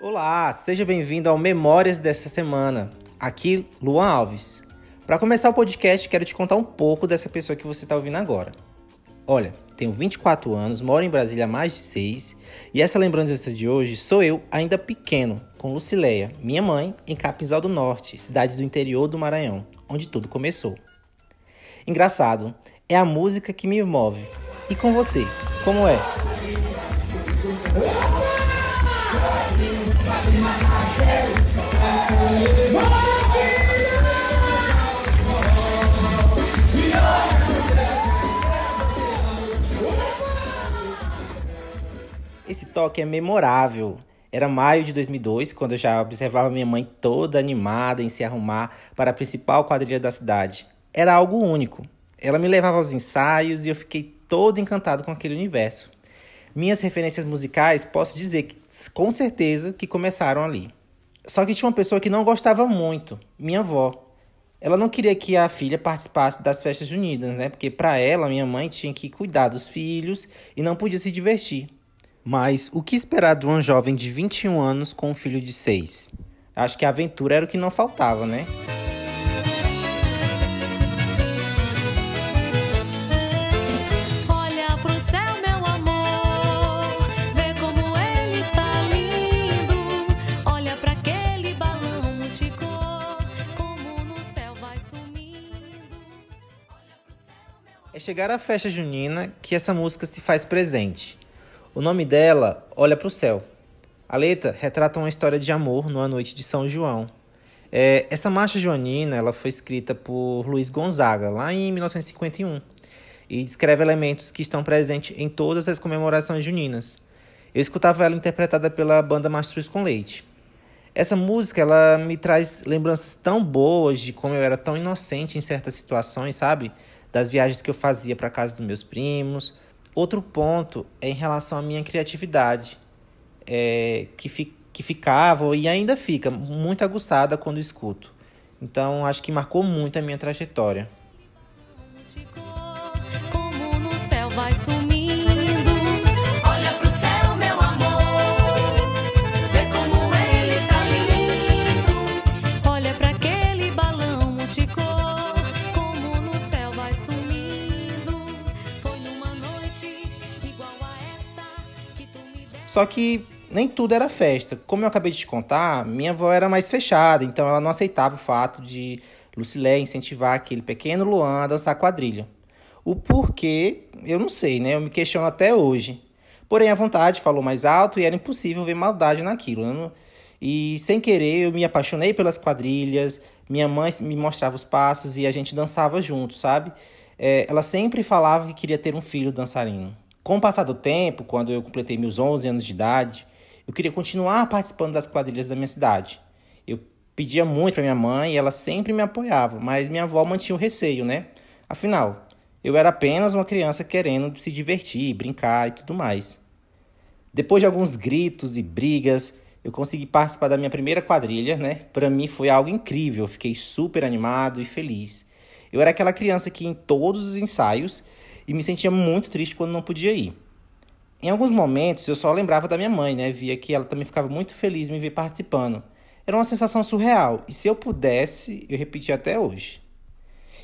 Olá, seja bem-vindo ao Memórias dessa semana. Aqui, Luan Alves. Para começar o podcast, quero te contar um pouco dessa pessoa que você está ouvindo agora. Olha, tenho 24 anos, moro em Brasília há mais de 6 e essa lembrança de hoje sou eu, ainda pequeno, com Lucileia, minha mãe, em Capinzal do Norte, cidade do interior do Maranhão, onde tudo começou. Engraçado, é a música que me move. E com você, como é? Toque é memorável. Era maio de 2002, quando eu já observava minha mãe toda animada em se arrumar para a principal quadrilha da cidade. Era algo único. Ela me levava aos ensaios e eu fiquei todo encantado com aquele universo. Minhas referências musicais, posso dizer com certeza que começaram ali. Só que tinha uma pessoa que não gostava muito, minha avó. Ela não queria que a filha participasse das festas juninas, né? Porque para ela, minha mãe tinha que cuidar dos filhos e não podia se divertir. Mas o que esperar de uma jovem de 21 anos com um filho de 6? Acho que a aventura era o que não faltava, né? É chegar à festa junina que essa música se faz presente. O nome dela, Olha pro Céu. A letra retrata uma história de amor numa noite de São João. É, essa marcha joanina ela foi escrita por Luiz Gonzaga, lá em 1951, e descreve elementos que estão presentes em todas as comemorações juninas. Eu escutava ela interpretada pela banda Mastruz com Leite. Essa música ela me traz lembranças tão boas de como eu era tão inocente em certas situações, sabe? Das viagens que eu fazia para casa dos meus primos. Outro ponto é em relação à minha criatividade, é, que, fi, que ficava e ainda fica muito aguçada quando escuto. Então acho que marcou muito a minha trajetória. Só que nem tudo era festa. Como eu acabei de te contar, minha avó era mais fechada, então ela não aceitava o fato de Lucilé incentivar aquele pequeno Luan a dançar quadrilha. O porquê, eu não sei, né? Eu me questiono até hoje. Porém, a vontade falou mais alto e era impossível ver maldade naquilo. E sem querer, eu me apaixonei pelas quadrilhas. Minha mãe me mostrava os passos e a gente dançava junto, sabe? É, ela sempre falava que queria ter um filho dançarino. Com o passar do tempo, quando eu completei meus 11 anos de idade, eu queria continuar participando das quadrilhas da minha cidade. Eu pedia muito para minha mãe e ela sempre me apoiava, mas minha avó mantinha o receio, né? Afinal, eu era apenas uma criança querendo se divertir, brincar e tudo mais. Depois de alguns gritos e brigas, eu consegui participar da minha primeira quadrilha, né? Para mim foi algo incrível, eu fiquei super animado e feliz. Eu era aquela criança que em todos os ensaios e me sentia muito triste quando não podia ir. Em alguns momentos eu só lembrava da minha mãe, né? Via que ela também ficava muito feliz me ver participando. Era uma sensação surreal e se eu pudesse, eu repetia até hoje.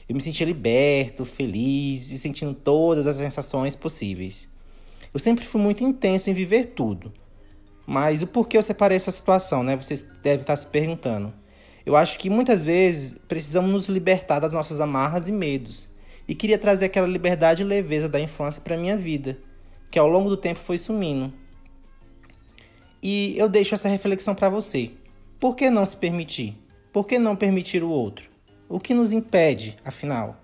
Eu me sentia liberto, feliz e sentindo todas as sensações possíveis. Eu sempre fui muito intenso em viver tudo. Mas o porquê eu separei essa situação, né? Vocês devem estar se perguntando. Eu acho que muitas vezes precisamos nos libertar das nossas amarras e medos. E queria trazer aquela liberdade e leveza da infância para minha vida, que ao longo do tempo foi sumindo. E eu deixo essa reflexão para você. Por que não se permitir? Por que não permitir o outro? O que nos impede, afinal?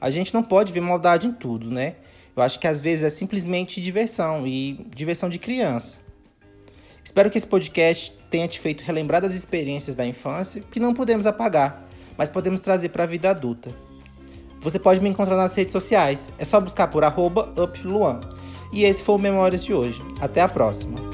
A gente não pode ver maldade em tudo, né? Eu acho que às vezes é simplesmente diversão e diversão de criança. Espero que esse podcast tenha te feito relembrar das experiências da infância que não podemos apagar, mas podemos trazer para a vida adulta. Você pode me encontrar nas redes sociais, é só buscar por upluan. E esse foi o Memórias de hoje. Até a próxima!